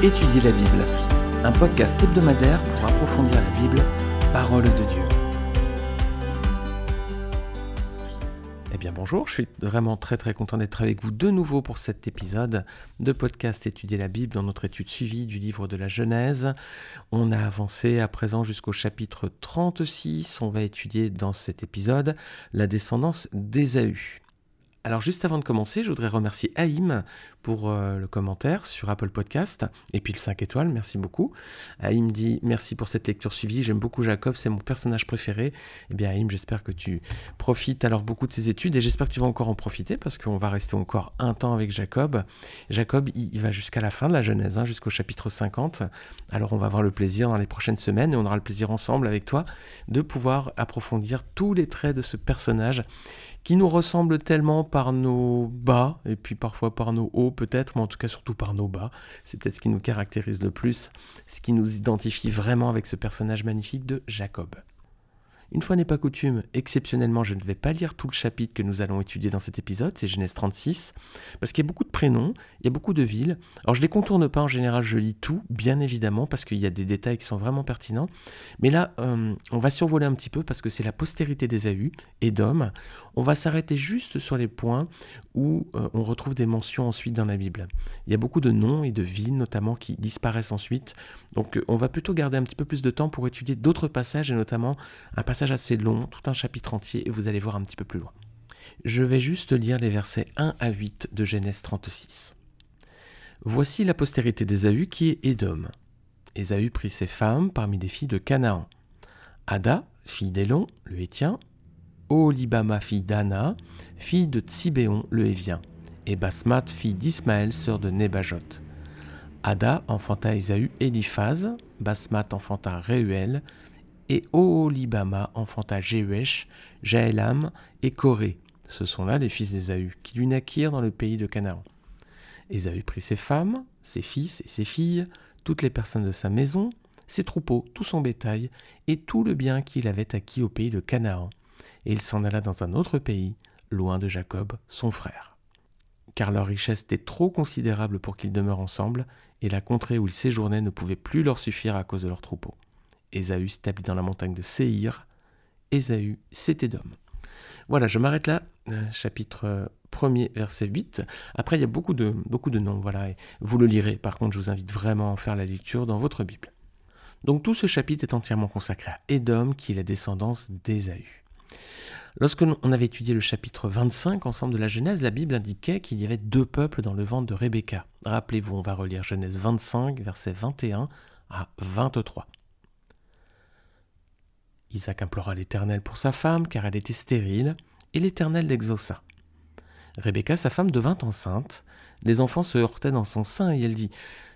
Étudier la Bible, un podcast hebdomadaire pour approfondir la Bible, parole de Dieu. Eh bien bonjour, je suis vraiment très très content d'être avec vous de nouveau pour cet épisode de podcast Étudier la Bible dans notre étude suivie du livre de la Genèse. On a avancé à présent jusqu'au chapitre 36, on va étudier dans cet épisode la descendance d'Ésaü. Alors juste avant de commencer, je voudrais remercier Haïm pour euh, le commentaire sur Apple Podcast et puis le 5 étoiles, merci beaucoup. Haïm dit merci pour cette lecture suivie, j'aime beaucoup Jacob, c'est mon personnage préféré. Eh bien Haïm, j'espère que tu profites alors beaucoup de ces études et j'espère que tu vas encore en profiter parce qu'on va rester encore un temps avec Jacob. Jacob, il, va jusqu'à la fin de la Genèse, hein, jusqu'au chapitre 50. Alors on va avoir le plaisir dans les prochaines semaines et on aura le plaisir ensemble avec toi de pouvoir approfondir tous les traits de ce personnage qui nous ressemble tellement par nos bas, et puis parfois par nos hauts peut-être, mais en tout cas surtout par nos bas. C'est peut-être ce qui nous caractérise le plus, ce qui nous identifie vraiment avec ce personnage magnifique de Jacob. Une fois n'est pas coutume, exceptionnellement, je ne vais pas lire tout le chapitre que nous allons étudier dans cet épisode, c'est Genèse 36, parce qu'il y a beaucoup de prénoms, il y a beaucoup de villes. Alors je ne les contourne pas en général, je lis tout, bien évidemment, parce qu'il y a des détails qui sont vraiment pertinents. Mais là, euh, on va survoler un petit peu parce que c'est la postérité d'Ésaü et d'Homme. On va s'arrêter juste sur les points où euh, on retrouve des mentions ensuite dans la Bible. Il y a beaucoup de noms et de villes notamment qui disparaissent ensuite. Donc euh, on va plutôt garder un petit peu plus de temps pour étudier d'autres passages et notamment un passage assez long, tout un chapitre entier, et vous allez voir un petit peu plus loin. Je vais juste lire les versets 1 à 8 de Genèse 36. Voici la postérité d'Ésaü qui est Édom. Ésaü prit ses femmes parmi les filles de Canaan. Ada, fille d'Élon, le Hétien, Olibama, fille d'Anna, fille de Tsibéon, le Hévien, et Basmat, fille d'Ismaël, sœur de Nébajot. Ada enfanta Ésaü Eliphaz, Basmat enfanta Réuel, et Oholibama enfanta Jéhuesh, Jaélam et Corée. Ce sont là les fils d'Ésaü, qui lui naquirent dans le pays de Canaan. Ésaü prit ses femmes, ses fils et ses filles, toutes les personnes de sa maison, ses troupeaux, tout son bétail, et tout le bien qu'il avait acquis au pays de Canaan. Et il s'en alla dans un autre pays, loin de Jacob, son frère. Car leur richesse était trop considérable pour qu'ils demeurent ensemble, et la contrée où ils séjournaient ne pouvait plus leur suffire à cause de leurs troupeaux. Ésaü s'établit dans la montagne de Séhir. Ésaü, c'était d'homme. Voilà, je m'arrête là, euh, chapitre 1er, euh, verset 8. Après, il y a beaucoup de, beaucoup de noms, voilà, vous le lirez. Par contre, je vous invite vraiment à faire la lecture dans votre Bible. Donc tout ce chapitre est entièrement consacré à Édom, qui est la descendance d'Ésaü. Lorsque on avait étudié le chapitre 25 ensemble de la Genèse, la Bible indiquait qu'il y avait deux peuples dans le ventre de Rebecca. Rappelez-vous, on va relire Genèse 25, verset 21 à 23. Isaac implora l'Éternel pour sa femme, car elle était stérile, et l'Éternel l'exauça. Rebecca, sa femme, devint enceinte. Les enfants se heurtaient dans son sein, et elle dit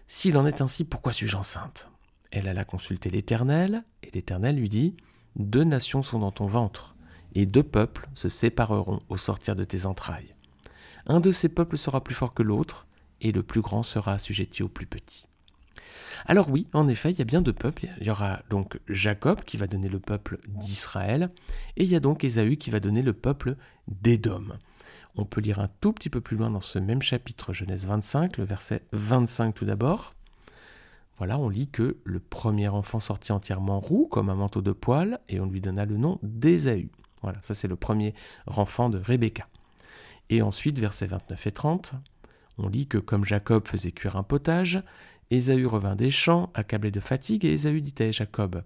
S'il en est ainsi, pourquoi suis-je enceinte? Elle alla consulter l'Éternel, et l'Éternel lui dit Deux nations sont dans ton ventre, et deux peuples se sépareront au sortir de tes entrailles. Un de ces peuples sera plus fort que l'autre, et le plus grand sera assujetti au plus petit. Alors oui, en effet, il y a bien deux peuples. Il y aura donc Jacob qui va donner le peuple d'Israël, et il y a donc Ésaü qui va donner le peuple d'Édom. On peut lire un tout petit peu plus loin dans ce même chapitre Genèse 25, le verset 25 tout d'abord. Voilà, on lit que le premier enfant sortit entièrement roux comme un manteau de poil, et on lui donna le nom d'Ésaü. Voilà, ça c'est le premier enfant de Rebecca. Et ensuite, versets 29 et 30, on lit que comme Jacob faisait cuire un potage, Ésaü revint des champs, accablé de fatigue, et Ésaü dit à Jacob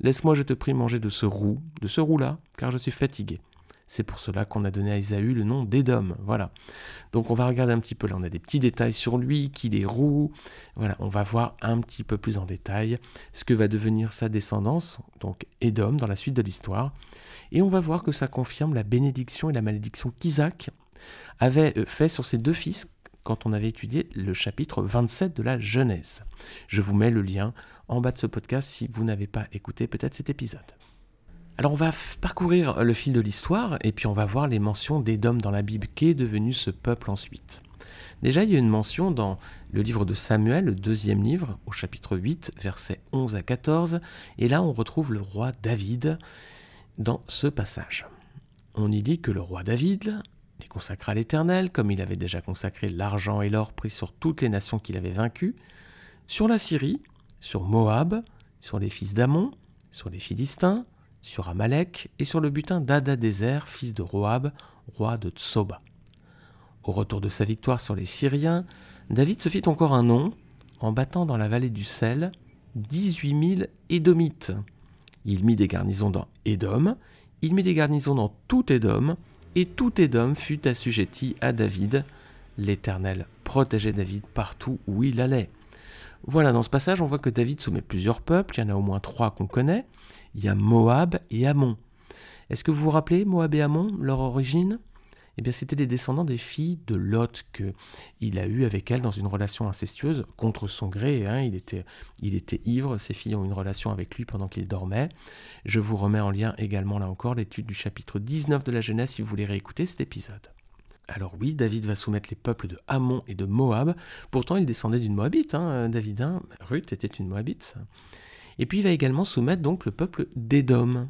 Laisse-moi, je te prie, manger de ce roux, de ce roux-là, car je suis fatigué. C'est pour cela qu'on a donné à Ésaü le nom d'Édom. Voilà. Donc on va regarder un petit peu là, on a des petits détails sur lui, qu'il est roux. Voilà, on va voir un petit peu plus en détail ce que va devenir sa descendance, donc Édom, dans la suite de l'histoire. Et on va voir que ça confirme la bénédiction et la malédiction qu'Isaac avait euh, fait sur ses deux fils quand on avait étudié le chapitre 27 de la Genèse. Je vous mets le lien en bas de ce podcast si vous n'avez pas écouté peut-être cet épisode. Alors on va parcourir le fil de l'histoire et puis on va voir les mentions d'Édom dans la Bible, qu'est devenu ce peuple ensuite? Déjà, il y a une mention dans le livre de Samuel, le deuxième livre, au chapitre 8, versets 11 à 14, et là on retrouve le roi David dans ce passage. On y dit que le roi David les consacra à l'Éternel, comme il avait déjà consacré l'argent et l'or pris sur toutes les nations qu'il avait vaincues. sur la Syrie, sur Moab, sur les fils d'Amon, sur les Philistins, sur Amalek et sur le butin d'Adadézer, fils de Roab, roi de Tsoba. Au retour de sa victoire sur les Syriens, David se fit encore un nom en battant dans la vallée du sel 18 000 Édomites. Il mit des garnisons dans Édom, il mit des garnisons dans tout Édom, et tout Édom fut assujetti à David. L'Éternel protégeait David partout où il allait. Voilà, dans ce passage, on voit que David soumet plusieurs peuples, il y en a au moins trois qu'on connaît. Il y a Moab et Ammon. Est-ce que vous vous rappelez Moab et Ammon, leur origine? Eh bien, c'était les descendants des filles de Lot qu'il a eu avec elle dans une relation incestueuse contre son gré. Hein. il, était, il ivre, ses filles ont une relation avec lui pendant qu'il dormait. Je vous remets en lien également là encore l'étude du chapitre 19 de la Genèse si vous voulez réécouter cet épisode. Alors oui, David va soumettre les peuples de Ammon et de Moab. Pourtant, il descendait d'une Moabite, hein, David. Ruth était une Moabite. Et puis il va également soumettre donc le peuple d'Édom.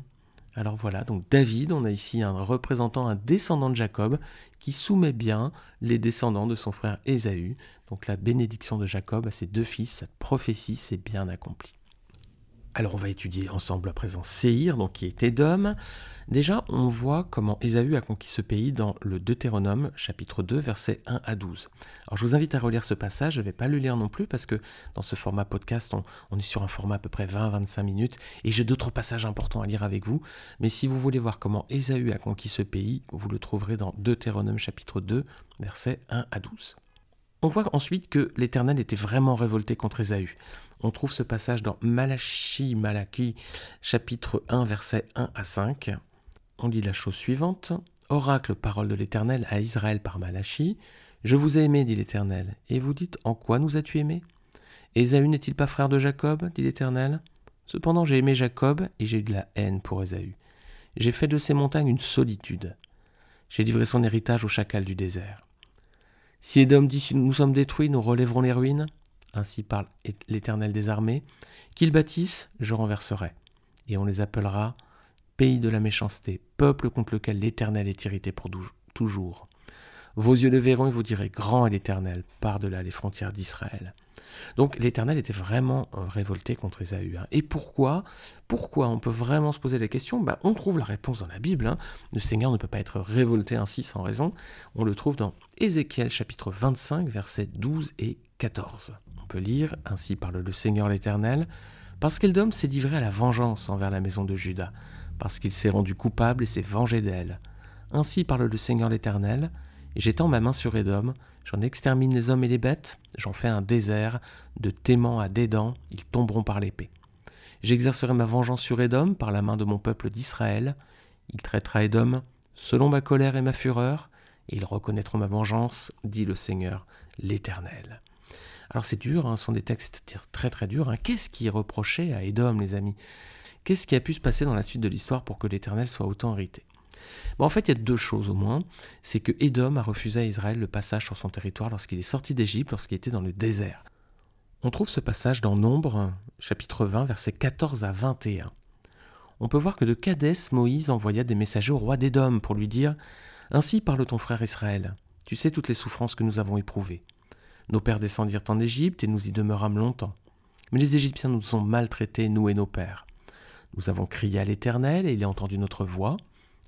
Alors voilà, donc David, on a ici un représentant, un descendant de Jacob, qui soumet bien les descendants de son frère Ésaü. Donc la bénédiction de Jacob à ses deux fils, cette prophétie s'est bien accomplie. Alors on va étudier ensemble à présent Séhir, donc qui est Édom. Déjà, on voit comment Ésaü a conquis ce pays dans le Deutéronome, chapitre 2, versets 1 à 12. Alors je vous invite à relire ce passage, je ne vais pas le lire non plus parce que dans ce format podcast, on, est sur un format à peu près 20-25 minutes et j'ai d'autres passages importants à lire avec vous. Mais si vous voulez voir comment Ésaü a conquis ce pays, vous le trouverez dans Deutéronome chapitre 2, versets 1 à 12. On voit ensuite que l'Éternel était vraiment révolté contre Ésaü. On trouve ce passage dans Malachi, Malachi, chapitre 1, versets 1 à 5. On lit la chose suivante. Oracle, parole de l'Éternel à Israël par Malachi. Je vous ai aimé, dit l'Éternel. Et vous dites, en quoi nous as-tu aimé Ésaü n'est-il pas frère de Jacob? dit l'Éternel. Cependant j'ai aimé Jacob et j'ai eu de la haine pour Ésaü. J'ai fait de ces montagnes une solitude. J'ai livré son héritage au chacal du désert. Si Édom dit nous sommes détruits, nous relèverons les ruines, ainsi parle l'Éternel des armées, qu'ils bâtissent, je renverserai, et on les appellera pays de la méchanceté, peuple contre lequel l'Éternel est irrité pour toujours. Vos yeux le verront et vous direz, grand est l'Éternel, par-delà les frontières d'Israël. Donc l'Éternel était vraiment euh, révolté contre Ésaü. Hein. Et pourquoi Pourquoi On peut vraiment se poser la question? Bah, On trouve la réponse dans la Bible. Hein. Le Seigneur ne peut pas être révolté ainsi sans raison. On le trouve dans Ézéchiel chapitre 25, versets 12 et 14. On peut lire Ainsi parle le Seigneur l'Éternel, parce qu'Eldom s'est livré à la vengeance envers la maison de Juda, parce qu'il s'est rendu coupable et s'est vengé d'elle. Ainsi parle le Seigneur l'Éternel, j'étends ma main sur Édom, J'en extermine les hommes et les bêtes, j'en fais un désert, de Téman à Dédan, ils tomberont par l'épée. J'exercerai ma vengeance sur Édom par la main de mon peuple d'Israël. Il traitera Édom selon ma colère et ma fureur, et ils reconnaîtront ma vengeance, dit le Seigneur, l'Éternel. Alors c'est dur, hein, ce sont des textes très très durs. Hein. Qu'est-ce qui est reproché à Édom, les amis? Qu'est-ce qui a pu se passer dans la suite de l'histoire pour que l'Éternel soit autant irrité? En fait, il y a deux choses au moins. C'est que Édom a refusé à Israël le passage sur son territoire lorsqu'il est sorti d'Égypte, lorsqu'il était dans le désert. On trouve ce passage dans Nombre, chapitre 20, versets 14 à 21. On peut voir que de Cadès, Moïse envoya des messagers au roi d'Édom pour lui dire Ainsi parle ton frère Israël. Tu sais toutes les souffrances que nous avons éprouvées. Nos pères descendirent en Égypte et nous y demeurâmes longtemps. Mais les Égyptiens nous ont maltraités, nous et nos pères. Nous avons crié à l'Éternel et il a entendu notre voix.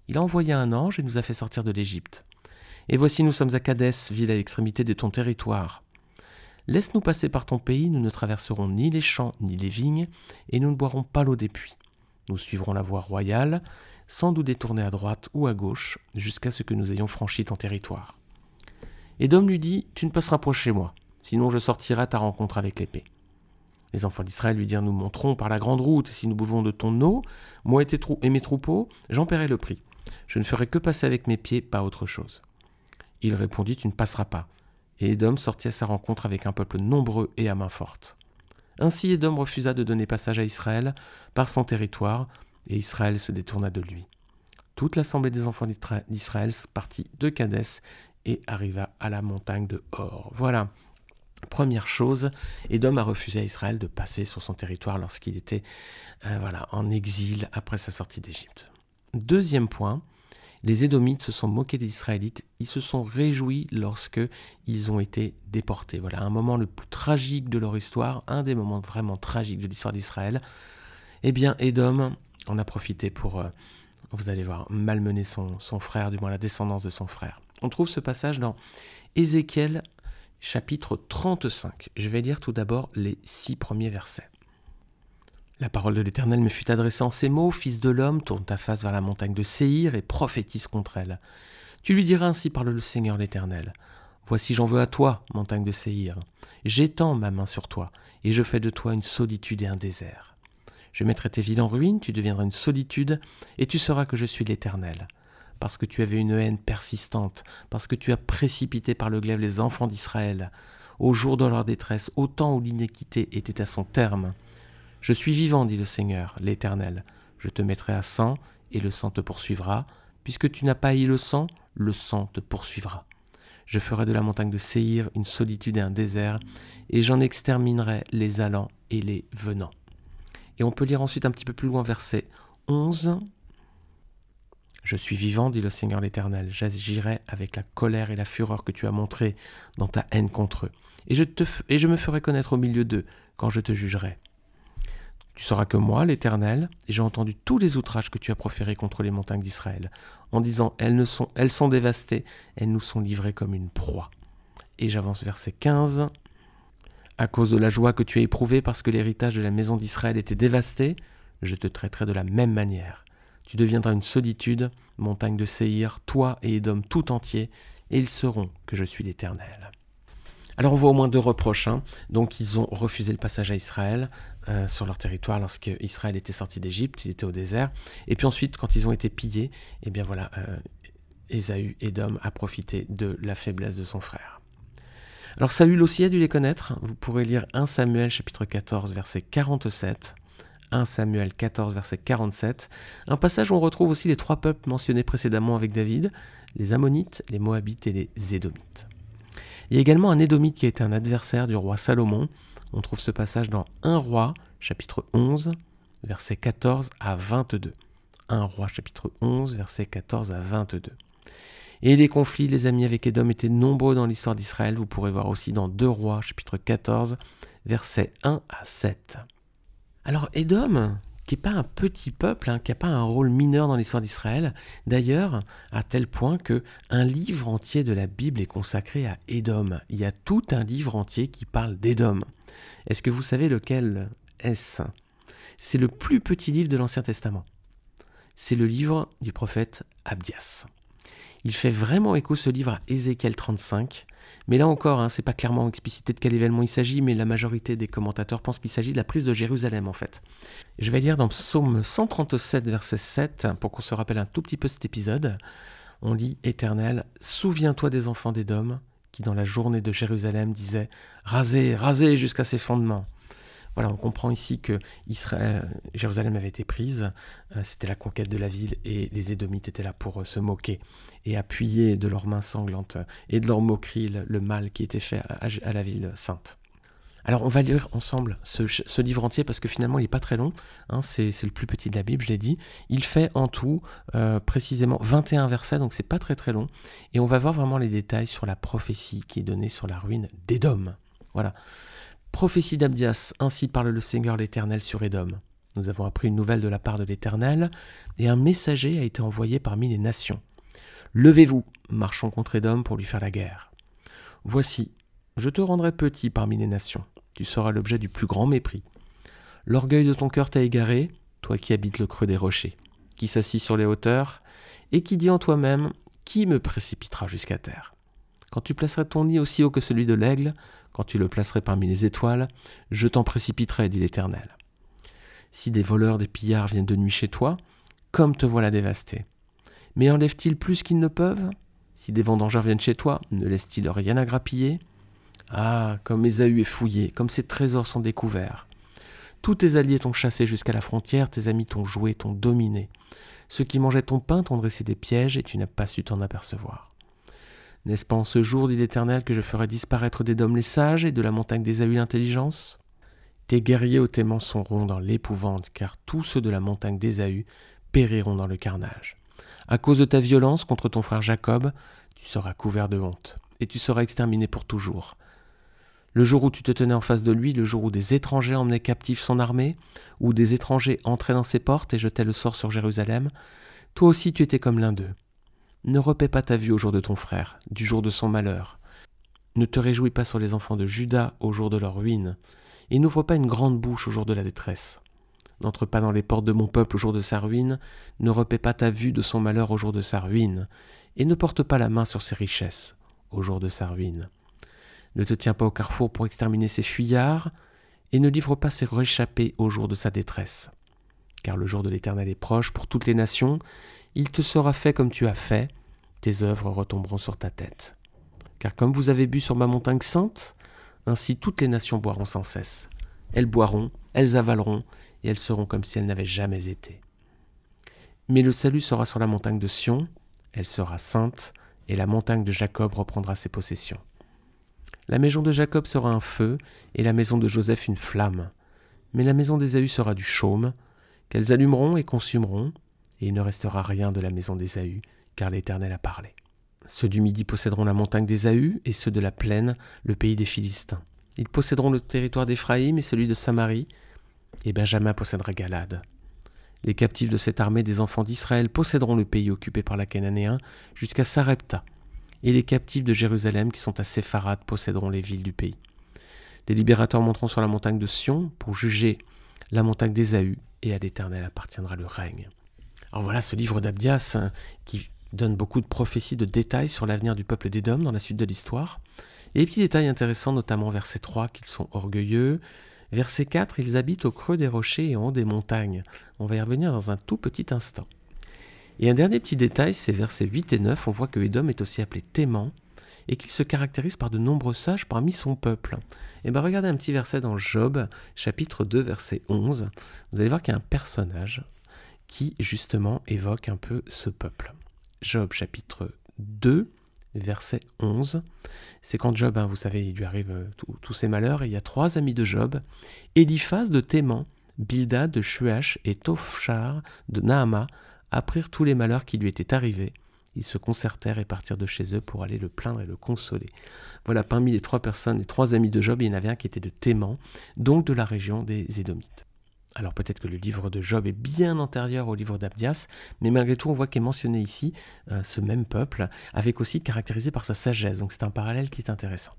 Il a envoyé un ange et nous a fait sortir de l'Égypte. Et voici nous sommes à Cadès, ville à l'extrémité de ton territoire. Laisse-nous passer par ton pays, nous ne traverserons ni les champs ni les vignes, et nous ne boirons pas l'eau des puits. Nous suivrons la voie royale, sans nous détourner à droite ou à gauche, jusqu'à ce que nous ayons franchi ton territoire. Et Dom lui dit, Tu ne passeras pas chez moi, sinon je sortirai à ta rencontre avec l'épée. Les enfants d'Israël lui dirent, Nous monterons par la grande route, si nous buvons de ton eau, moi et, et mes troupeaux, j'en paierai le prix. Je ne ferai que passer avec mes pieds, pas autre chose. Il répondit, Tu ne passeras pas. Et Édom sortit à sa rencontre avec un peuple nombreux et à main forte. Ainsi Édom refusa de donner passage à Israël par son territoire, et Israël se détourna de lui. Toute l'assemblée des enfants d'Israël partit de Cadès et arriva à la montagne de Hor. Voilà. Première chose, Édom a refusé à Israël de passer sur son territoire lorsqu'il était euh, en exil après sa sortie d'Égypte. Deuxième point, Les Édomites se sont moqués des Israélites, ils se sont réjouis lorsque ils ont été déportés. Voilà un moment le plus tragique de leur histoire, un des moments vraiment tragiques de l'histoire d'Israël. Eh bien, Édom en a profité pour, euh, vous allez voir, malmener son, son frère, du moins la descendance de son frère. On trouve ce passage dans Ézéchiel chapitre 35. Je vais lire tout d'abord les six premiers versets. La parole de l'Éternel me fut adressée en ces mots, Fils de l'homme, tourne ta face vers la montagne de Séhir et prophétise contre elle. Tu lui diras ainsi parle le Seigneur l'Éternel. Voici j'en veux à toi, montagne de Séhir. J'étends ma main sur toi, et je fais de toi une solitude et un désert. Je mettrai tes villes en ruine, tu deviendras une solitude, et tu sauras que je suis l'Éternel. Parce que tu avais une haine persistante, parce que tu as précipité par le glaive les enfants d'Israël, au jour de leur détresse, au temps où l'iniquité était à son terme, je suis vivant, dit le Seigneur, l'Éternel. Je te mettrai à sang, et le sang te poursuivra. Puisque tu n'as pas haï le sang, le sang te poursuivra. Je ferai de la montagne de Séhir une solitude et un désert, et j'en exterminerai les allants et les venants. Et on peut lire ensuite un petit peu plus loin, verset 11. Je suis vivant, dit le Seigneur l'Éternel, j'agirai avec la colère et la fureur que tu as montrée dans ta haine contre eux, et je, et je me ferai connaître au milieu d'eux quand je te jugerai. Tu sauras que moi, l'Éternel, j'ai entendu tous les outrages que tu as proférés contre les montagnes d'Israël, en disant elles, ne sont, elles sont dévastées, elles nous sont livrées comme une proie. Et j'avance verset 15. À cause de la joie que tu as éprouvée parce que l'héritage de la maison d'Israël était dévasté, je te traiterai de la même manière. Tu deviendras une solitude, montagne de Séhir, toi et Édom tout entier, et ils sauront que je suis l'Éternel. Alors on voit au moins deux reproches. Hein. Donc ils ont refusé le passage à Israël euh, sur leur territoire lorsque Israël était sorti d'Égypte, il était au désert. Et puis ensuite, quand ils ont été pillés, eh bien voilà, euh, a profité de la faiblesse de son frère. Alors Saül aussi a dû les connaître. Vous pourrez lire 1 Samuel chapitre 14 verset 47. 1 Samuel 14 verset 47. Un passage où on retrouve aussi les trois peuples mentionnés précédemment avec David, les Ammonites, les Moabites et les Édomites. Il y a également un Édomite qui a été un adversaire du roi Salomon. On trouve ce passage dans 1 roi, chapitre 11, versets 14 à 22. 1 roi, chapitre 11, versets 14 à 22. Et les conflits, les amis, avec Édom étaient nombreux dans l'histoire d'Israël. Vous pourrez voir aussi dans 2 rois, chapitre 14, versets 1 à 7. Alors Édom, qui n'est pas un petit peuple, hein, qui n'a pas un rôle mineur dans l'histoire d'Israël. D'ailleurs, à tel point que un livre entier de la Bible est consacré à Édom. Il y a tout un livre entier qui parle d'Édom. Est-ce que vous savez lequel est-ce? C'est le plus petit livre de l'Ancien Testament. C'est le livre du prophète Abdias. Il fait vraiment écho ce livre à Ézéchiel 35, mais là encore, hein, c'est pas clairement explicité de quel événement il s'agit, mais la majorité des commentateurs pensent qu'il s'agit de la prise de Jérusalem en fait. Je vais lire dans Psaume 137, verset 7, pour qu'on se rappelle un tout petit peu cet épisode. On lit Éternel, souviens-toi des enfants d'Édom, qui dans la journée de Jérusalem disaient Rasez, rasez jusqu'à ses fondements. Voilà, on comprend ici que Jérusalem avait été prise, euh, c'était la conquête de la ville et les Édomites étaient là pour euh, se moquer et appuyer de leurs mains sanglantes et de leur moquerie le, mal qui était fait à, la ville sainte. Alors on va lire ensemble ce, livre entier parce que finalement il n'est pas très long, hein, c'est le plus petit de la Bible, je l'ai dit. Il fait en tout euh, précisément 21 versets, donc c'est pas très très long. Et on va voir vraiment les détails sur la prophétie qui est donnée sur la ruine d'Édom. Voilà. Prophétie d'Abdias, ainsi parle le Seigneur l'Éternel sur Édom. Nous avons appris une nouvelle de la part de l'Éternel, et un messager a été envoyé parmi les nations. Levez-vous, marchons contre Édom pour lui faire la guerre. Voici, je te rendrai petit parmi les nations, tu seras l'objet du plus grand mépris. L'orgueil de ton cœur t'a égaré, toi qui habites le creux des rochers, qui s'assit sur les hauteurs, et qui dit en toi-même, qui me précipitera jusqu'à terre? Quand tu placeras ton nid aussi haut que celui de l'aigle, quand tu le placerais parmi les étoiles, je t'en précipiterai, dit l'Éternel. Si des voleurs, des pillards viennent de nuit chez toi, comme te voilà dévasté. Mais enlèvent-ils plus qu'ils ne peuvent? Si des vendangeurs viennent chez toi, ne laissent-ils rien à grappiller Ah, comme Ésaü est fouillé, comme ses trésors sont découverts. Tous tes alliés t'ont chassé jusqu'à la frontière, tes amis t'ont joué, t'ont dominé. Ceux qui mangeaient ton pain t'ont dressé des pièges et tu n'as pas su t'en apercevoir. N'est-ce pas en ce jour, dit l'Éternel, que je ferai disparaître des dômes les sages et de la montagne des ahuilles l'intelligence? Tes guerriers au sont seront dans l'épouvante, car tous ceux de la montagne d'Ésaü périront dans le carnage. À cause de ta violence contre ton frère Jacob, tu seras couvert de honte, et tu seras exterminé pour toujours. Le jour où tu te tenais en face de lui, le jour où des étrangers emmenaient captif son armée, où des étrangers entraient dans ses portes et jetaient le sort sur Jérusalem, toi aussi tu étais comme l'un d'eux. Ne repaie pas ta vue au jour de ton frère, du jour de son malheur. Ne te réjouis pas sur les enfants de Judas au jour de leur ruine, et n'ouvre pas une grande bouche au jour de la détresse. N'entre pas dans les portes de mon peuple au jour de sa ruine, ne repaie pas ta vue de son malheur au jour de sa ruine, et ne porte pas la main sur ses richesses au jour de sa ruine. Ne te tiens pas au carrefour pour exterminer ses fuyards, et ne livre pas ses réchappés au jour de sa détresse. Car le jour de l'Éternel est proche pour toutes les nations, il te sera fait comme tu as fait, tes œuvres retomberont sur ta tête. Car comme vous avez bu sur ma montagne sainte, ainsi toutes les nations boiront sans cesse. Elles boiront, elles avaleront, et elles seront comme si elles n'avaient jamais été. Mais le salut sera sur la montagne de Sion, elle sera sainte, et la montagne de Jacob reprendra ses possessions. La maison de Jacob sera un feu, et la maison de Joseph une flamme. Mais la maison d'Ésaü sera du chaume, qu'elles allumeront et consumeront, et il ne restera rien de la maison d'Ésaü, car l'Éternel a parlé. Ceux du Midi posséderont la montagne d'Ésaü, et ceux de la plaine, le pays des Philistins. Ils posséderont le territoire d'Éphraïm et celui de Samarie, et Benjamin possédera Galade. Les captifs de cette armée des enfants d'Israël posséderont le pays occupé par la Cananéen jusqu'à Sarepta, et les captifs de Jérusalem qui sont à Sépharad posséderont les villes du pays. Des libérateurs monteront sur la montagne de Sion pour juger la montagne d'Ésaü, et à l'Éternel appartiendra le règne. Alors voilà ce livre d'Abdias hein, qui donne beaucoup de prophéties, de détails sur l'avenir du peuple d'Édom dans la suite de l'histoire. Et des petits détails intéressants, notamment verset 3, qu'ils sont orgueilleux. Verset 4, ils habitent au creux des rochers et en haut des montagnes. On va y revenir dans un tout petit instant. Et un dernier petit détail, c'est versets 8 et 9, on voit que Édom est aussi appelé Téman et qu'il se caractérise par de nombreux sages parmi son peuple. Et bien regardez un petit verset dans Job, chapitre 2, verset 11. Vous allez voir qu'il y a un personnage qui justement évoque un peu ce peuple. Job chapitre 2, verset 11. C'est quand Job, hein, vous savez, il lui arrive euh, tous ses malheurs, et il y a trois amis de Job, Eliphaz de Théman, Bildad de Shuach et Tophchar de Nahama, apprirent tous les malheurs qui lui étaient arrivés. Ils se concertèrent et partirent de chez eux pour aller le plaindre et le consoler. Voilà, parmi les trois personnes, les trois amis de Job, il y en avait un qui était de Théman, donc de la région des Édomites. Alors peut-être que le livre de Job est bien antérieur au livre d'Abdias, mais malgré tout on voit qu'est mentionné ici euh, ce même peuple, avec aussi caractérisé par sa sagesse, donc c'est un parallèle qui est intéressant.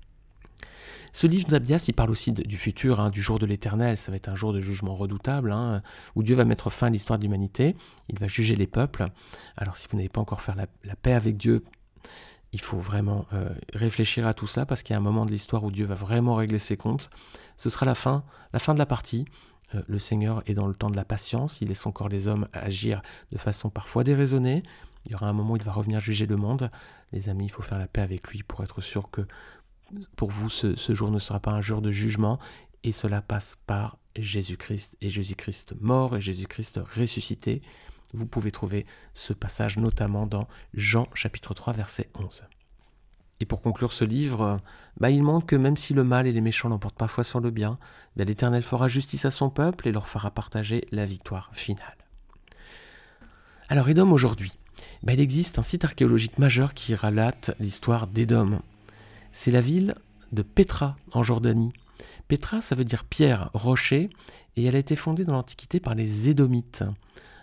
Ce livre d'Abdias, il parle aussi du futur, hein, du jour de l'éternel, ça va être un jour de jugement redoutable, hein, où Dieu va mettre fin à l'histoire de l'humanité, il va juger les peuples. Alors si vous n'avez pas encore fait la, paix avec Dieu, il faut vraiment euh, réfléchir à tout ça, parce qu'il y a un moment de l'histoire où Dieu va vraiment régler ses comptes. Ce sera la fin, la fin de la partie, le Seigneur est dans le temps de la patience, il laisse encore les hommes agir de façon parfois déraisonnée. Il y aura un moment où il va revenir juger le monde. Les amis, il faut faire la paix avec lui pour être sûr que pour vous, ce, ce jour ne sera pas un jour de jugement. Et cela passe par Jésus-Christ et Jésus-Christ mort et Jésus-Christ ressuscité. Vous pouvez trouver ce passage notamment dans Jean chapitre 3 verset 11. Et pour conclure ce livre, bah, il montre que même si le mal et les méchants l'emportent parfois sur le bien, bah, l'Éternel fera justice à son peuple et leur fera partager la victoire finale. Alors Édom aujourd'hui, bah, il existe un site archéologique majeur qui relate l'histoire d'Édom. C'est la ville de Petra en Jordanie. Petra, ça veut dire pierre, rocher, et elle a été fondée dans l'Antiquité par les Édomites.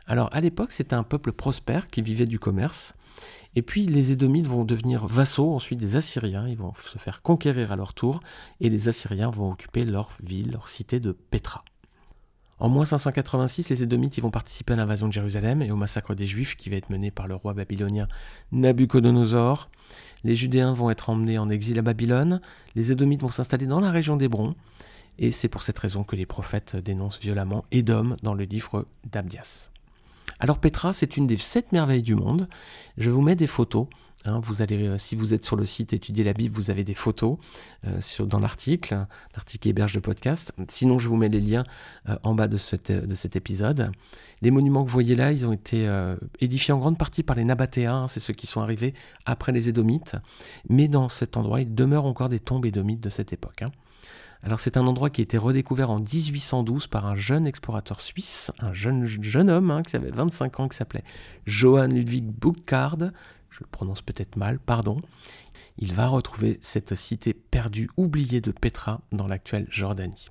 Alors à l'époque, c'était un peuple prospère qui vivait du commerce, et puis les Édomites vont devenir vassaux ensuite des Assyriens, ils vont se faire conquérir à leur tour, et les Assyriens vont occuper leur ville, leur cité de Petra. En moins 586, les Édomites vont participer à l'invasion de Jérusalem et au massacre des Juifs qui va être mené par le roi babylonien Nabucodonosor. Les Judéens vont être emmenés en exil à Babylone, les Édomites vont s'installer dans la région d'Hébron, et c'est pour cette raison que les prophètes dénoncent violemment Édom dans le livre d'Abdias. Alors Petra, c'est une des sept merveilles du monde. Je vous mets des photos. Hein. euh, si vous êtes sur le site Étudier la Bible, vous avez des photos euh, dans l'article. L'article héberge le podcast. Sinon, je vous mets les liens euh, en bas de, de, cet épisode. Les monuments que vous voyez là, ils ont été édifiés en grande partie par les Nabatéens. Hein. c'est ceux qui sont arrivés après les Édomites. Mais dans cet endroit, il demeure encore des tombes édomites de cette époque. Hein. Alors c'est un endroit qui a été redécouvert en 1812 par un jeune explorateur suisse, un jeune, jeune homme hein, qui avait 25 ans, qui s'appelait Johann Ludwig Burckhardt. Je le prononce peut-être mal, pardon. Il va retrouver cette cité perdue, oubliée de Petra dans l'actuelle Jordanie.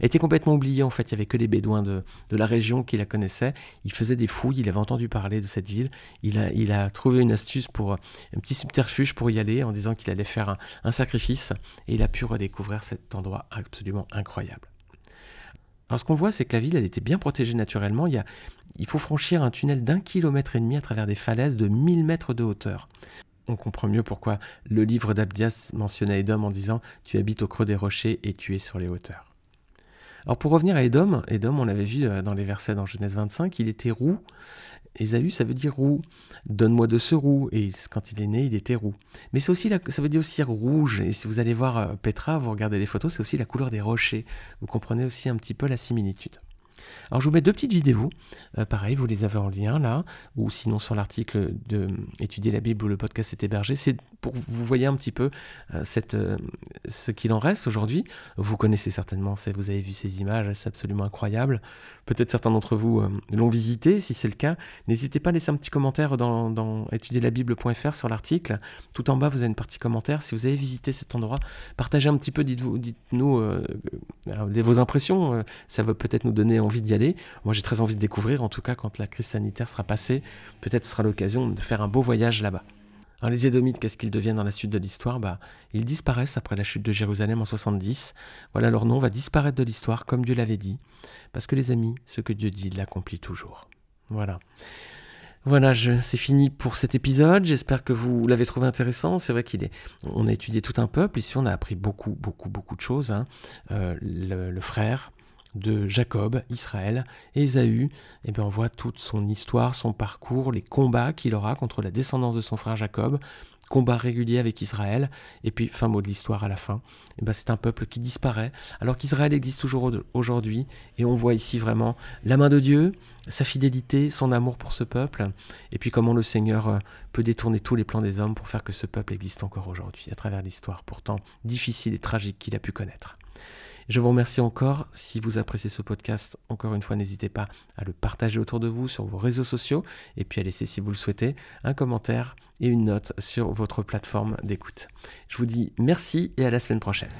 Était complètement oubliée en fait, il n'y avait que les bédouins de, la région qui la connaissaient. Il faisait des fouilles, il avait entendu parler de cette ville. Il a, il a trouvé une astuce pour un petit subterfuge pour y aller en disant qu'il allait faire un, sacrifice et il a pu redécouvrir cet endroit absolument incroyable. Alors ce qu'on voit, c'est que la ville, elle était bien protégée naturellement. Il, y a, il faut franchir un tunnel d'un kilomètre et demi à travers des falaises de 1000 mètres de hauteur. On comprend mieux pourquoi le livre d'Abdias mentionnait Edom en disant Tu habites au creux des rochers et tu es sur les hauteurs. Alors pour revenir à Edom, Edom, on l'avait vu euh, dans les versets dans Genèse 25, il était roux. Ésaü, ça veut dire roux. Donne-moi de ce roux. Et quand il est né, il était roux. Mais c'est aussi ça veut dire aussi rouge. Et si vous allez voir euh, Petra, vous regardez les photos, c'est aussi la couleur des rochers. Vous comprenez aussi un petit peu la similitude. Alors je vous mets deux petites vidéos, euh, pareil, vous les avez en lien là, ou sinon sur l'article de Étudier la Bible où le podcast est hébergé. C'est pour vous voyez un petit peu euh, euh, ce qu'il en reste aujourd'hui. Vous connaissez certainement, vous avez vu ces images, c'est absolument incroyable. Peut-être certains d'entre vous l'ont visité, si c'est le cas. N'hésitez pas à laisser un petit commentaire dans, dans étudierlabible.fr sur l'article. Tout en bas, vous avez une partie commentaire. Si vous avez visité cet endroit, partagez un petit peu, dites-nous dites vos impressions. ça va peut-être nous donner envie d'y aller. Moi, j'ai très envie de découvrir, en tout cas, quand la crise sanitaire sera passée, peut-être sera l'occasion de faire un beau voyage là-bas. Les Édomites, qu'est-ce qu'ils deviennent dans la suite de l'histoire? Bah, Ils disparaissent après la chute de Jérusalem en 70. Voilà, leur nom va disparaître de l'histoire, comme Dieu l'avait dit. Parce que les amis, ce que Dieu dit, il l'accomplit toujours. Voilà. Voilà, c'est fini pour cet épisode. J'espère que vous l'avez trouvé intéressant. C'est vrai qu'il est, on a étudié tout un peuple. Ici, on a appris beaucoup, beaucoup, beaucoup de choses. Hein. Euh, le, frère, de Jacob, Israël, et Ésaü, eh bien on voit toute son histoire, son parcours, les combats qu'il aura contre la descendance de son frère Jacob, combat régulier avec Israël, et puis fin mot de l'histoire à la fin, eh ben c'est un peuple qui disparaît, alors qu'Israël existe toujours aujourd'hui, et on voit ici vraiment la main de Dieu, sa fidélité, son amour pour ce peuple, et puis comment le Seigneur euh, peut détourner tous les plans des hommes pour faire que ce peuple existe encore aujourd'hui, à travers l'histoire pourtant difficile et tragique qu'il a pu connaître. Je vous remercie encore. Si vous appréciez ce podcast, encore une fois, n'hésitez pas à le partager autour de vous sur vos réseaux sociaux et puis à laisser, si vous le souhaitez, un commentaire et une note sur votre plateforme d'écoute. Je vous dis merci et à la semaine prochaine.